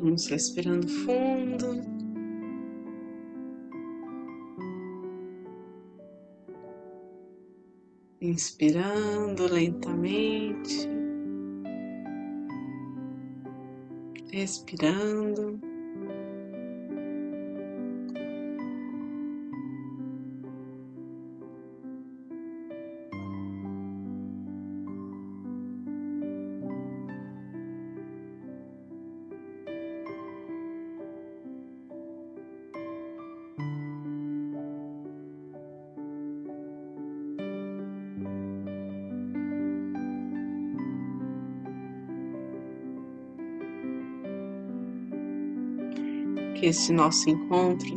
Vamos respirando fundo. Inspirando lentamente. Respirando. Que este nosso encontro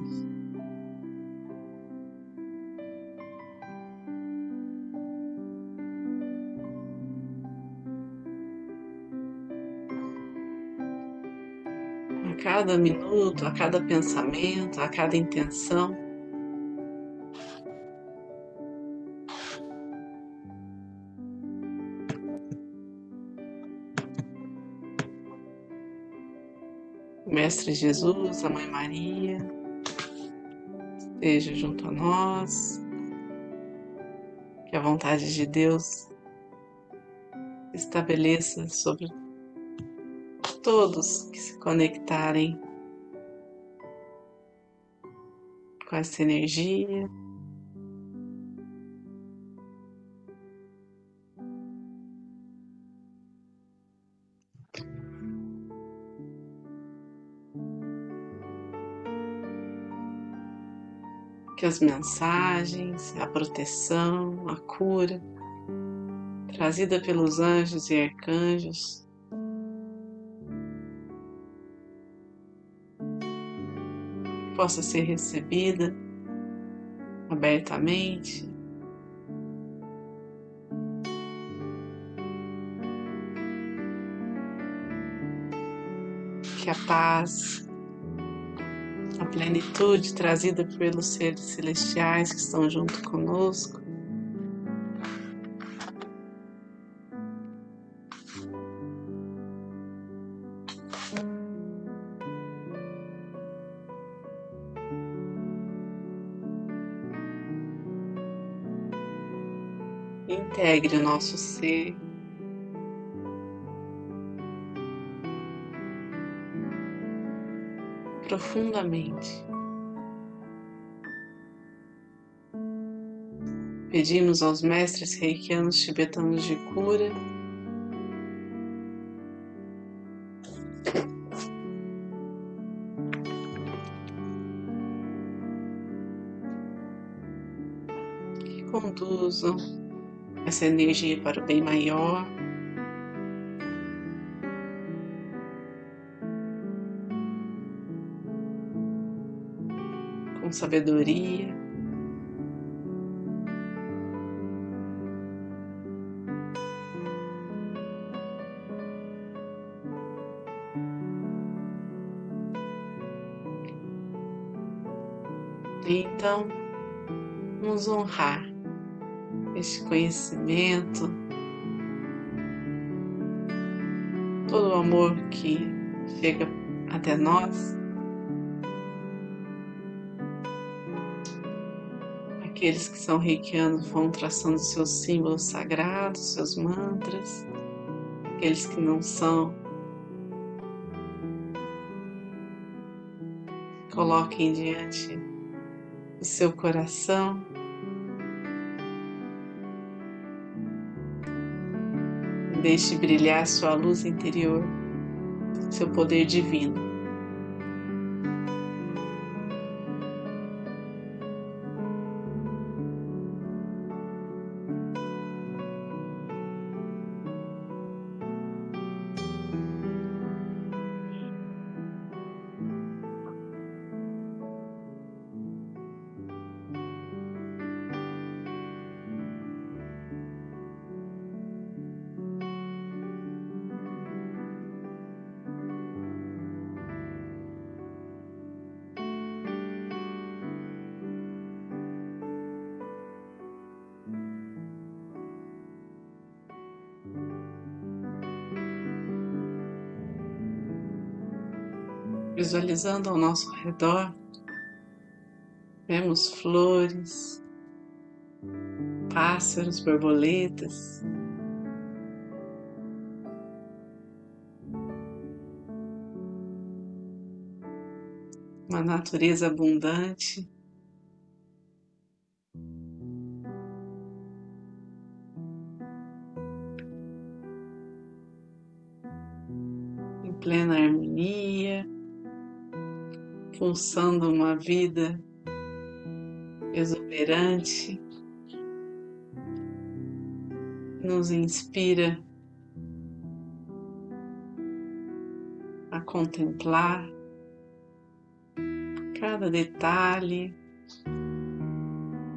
a cada minuto, a cada pensamento, a cada intenção Mestre Jesus, a Mãe Maria, esteja junto a nós, que a vontade de Deus estabeleça sobre todos que se conectarem com essa energia. Que as mensagens, a proteção, a cura trazida pelos anjos e arcanjos possa ser recebida abertamente. Que a paz a plenitude trazida pelos seres celestiais que estão junto conosco. Integre o nosso ser profundamente. Pedimos aos mestres reikianos tibetanos de cura que conduzam essa energia para o bem maior. Com sabedoria. Então, vamos honrar este conhecimento, todo o amor que chega até nós Aqueles que são reikianos vão traçando seus símbolos sagrados, seus mantras. Aqueles que não são, coloquem diante do seu coração. Deixe brilhar sua luz interior, seu poder divino. Visualizando ao nosso redor, vemos flores, pássaros, borboletas. Uma natureza abundante. Em plena pulsando uma vida exuberante, nos inspira a contemplar cada detalhe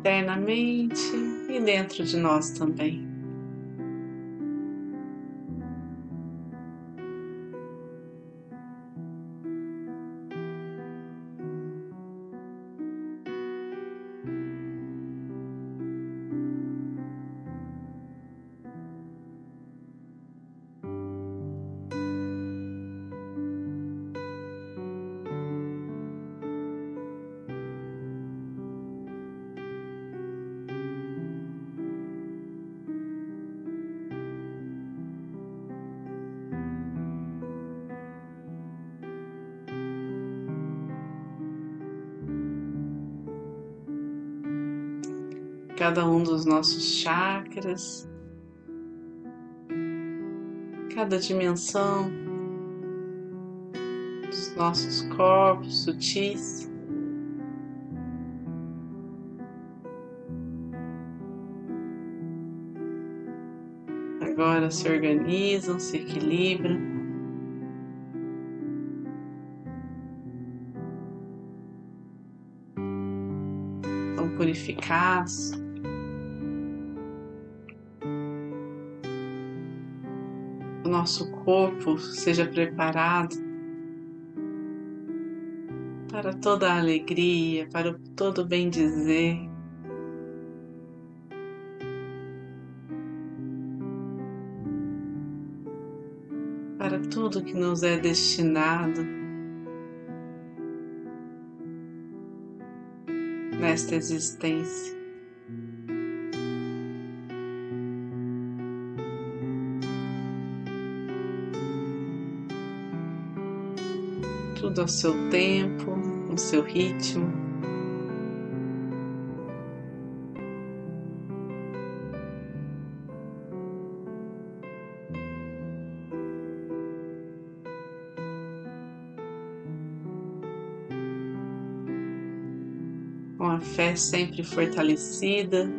internamente e dentro de nós também. Cada um dos nossos chakras, cada dimensão dos nossos corpos sutis. Agora se organizam, se equilibram. Purificados. Nosso corpo seja preparado para toda a alegria, para todo o bem dizer. Para tudo que nos é destinado nesta existência. Tudo ao seu tempo, no seu ritmo. Com a fé sempre fortalecida.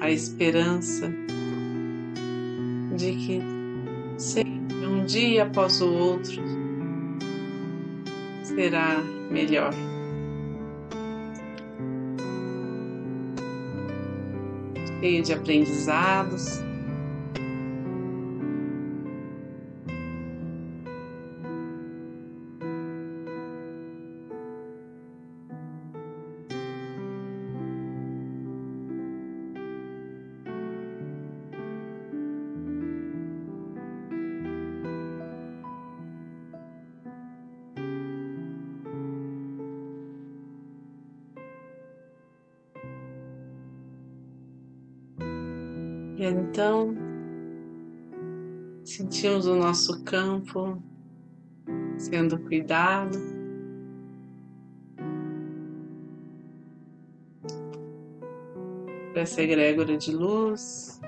A esperança de que sempre um dia após o outro será melhor. Cheio de aprendizados. Então sentimos o nosso campo sendo cuidado. Por essa egrégora de luz.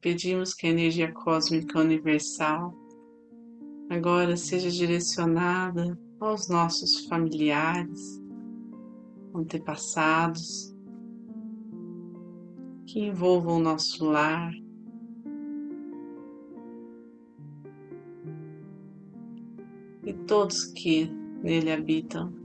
Pedimos que a energia cósmica universal agora seja direcionada aos nossos familiares, antepassados, que envolvam o nosso lar. E todos que nele habitam.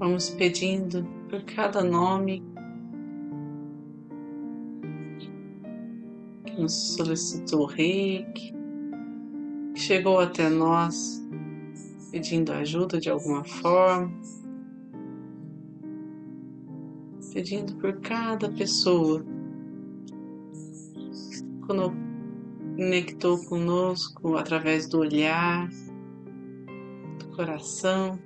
Vamos pedindo por cada nome que nos solicitou reiki, que chegou até nós pedindo ajuda de alguma forma, pedindo por cada pessoa que conectou conosco através do olhar, do coração.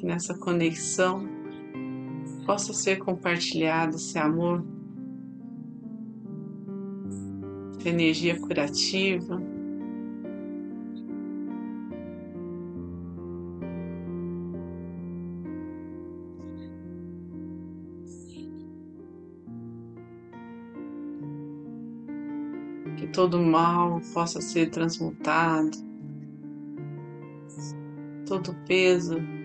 Que nessa conexão possa ser compartilhado esse amor, essa energia curativa. Que todo mal possa ser transmutado, todo peso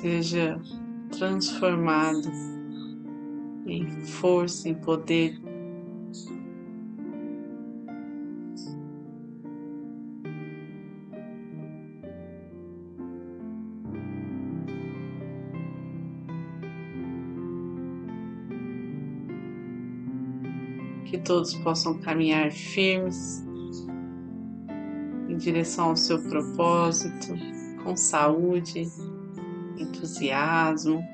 seja transformado em força, em poder. Que todos possam caminhar firmes em direção ao seu propósito, com saúde, entusiasmo.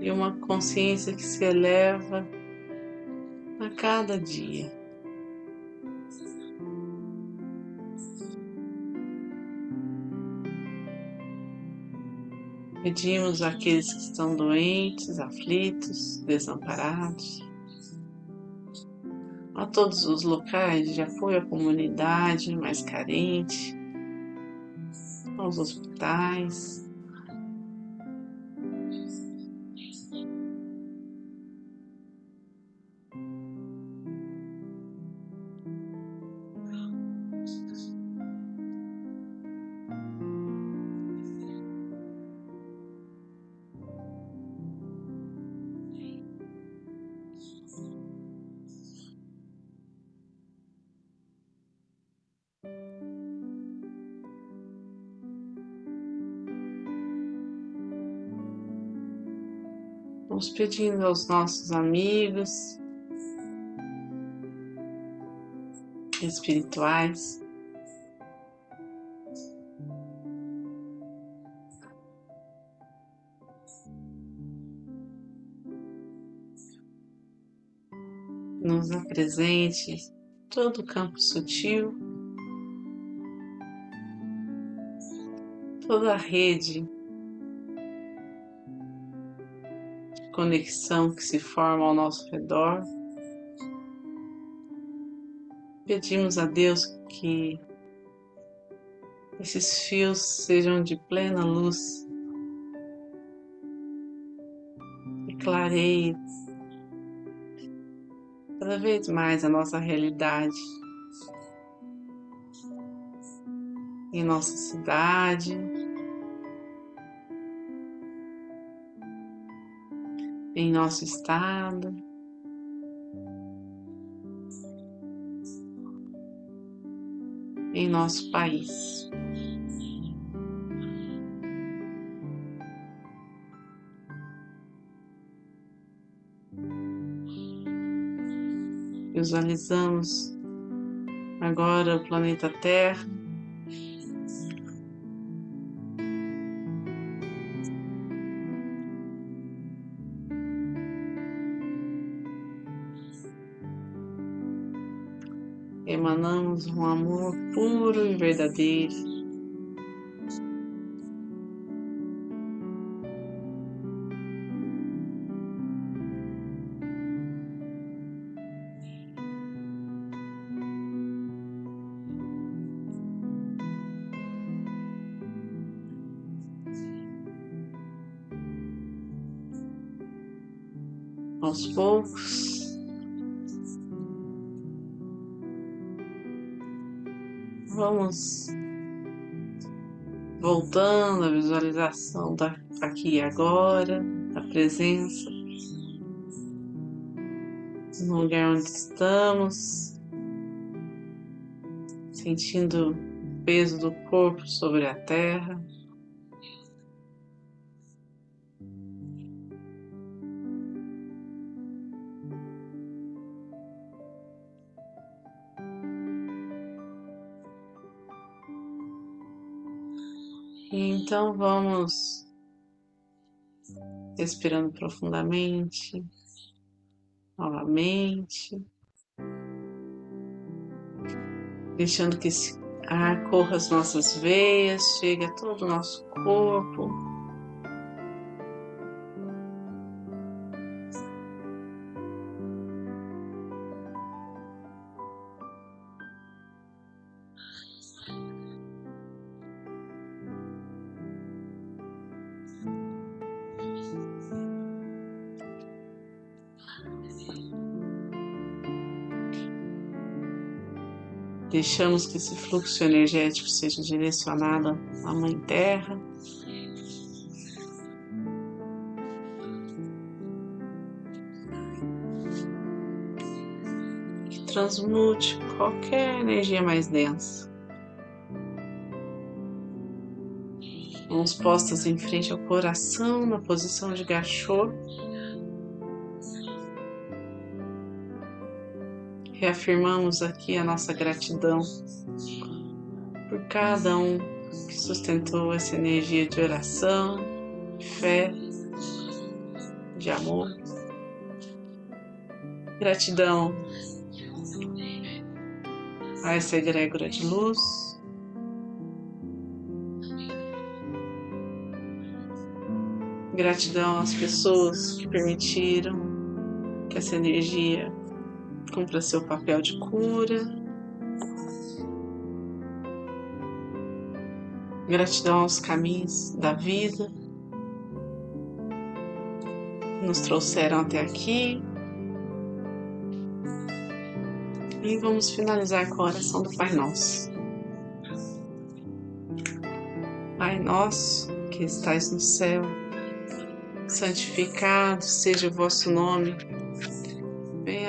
E uma consciência que se eleva a cada dia. Pedimos àqueles que estão doentes, aflitos, desamparados, todos os locais de apoio à comunidade mais carente, aos hospitais. Pedindo aos nossos amigos espirituais. Nos apresente todo o campo sutil, toda a rede conexão que se forma ao nosso redor. Pedimos a Deus que esses fios sejam de plena luz e clareiem cada vez mais a nossa realidade em nossa cidade, em nosso estado. Em nosso país. Visualizamos agora o planeta Terra um amor puro e verdadeiro. Aos poucos, vamos voltando à visualização da aqui e agora, da presença. no lugar onde estamos, sentindo o peso do corpo sobre a terra. Então vamos respirando profundamente, novamente, deixando que esse ar corra as nossas veias, chegue a todo o nosso corpo. Deixamos que esse fluxo energético seja direcionado à Mãe Terra. Que transmute qualquer energia mais densa. Mãos postas em frente ao coração, na posição de gachô. Reafirmamos aqui a nossa gratidão por cada um que sustentou essa energia de oração, de fé, de amor. Gratidão a essa egrégora de luz. Gratidão às pessoas que permitiram que essa energia cumpra seu papel de cura. Gratidão aos caminhos da vida nos trouxeram até aqui. E vamos finalizar com a oração do Pai Nosso. Pai nosso que estais no céu, santificado seja o vosso nome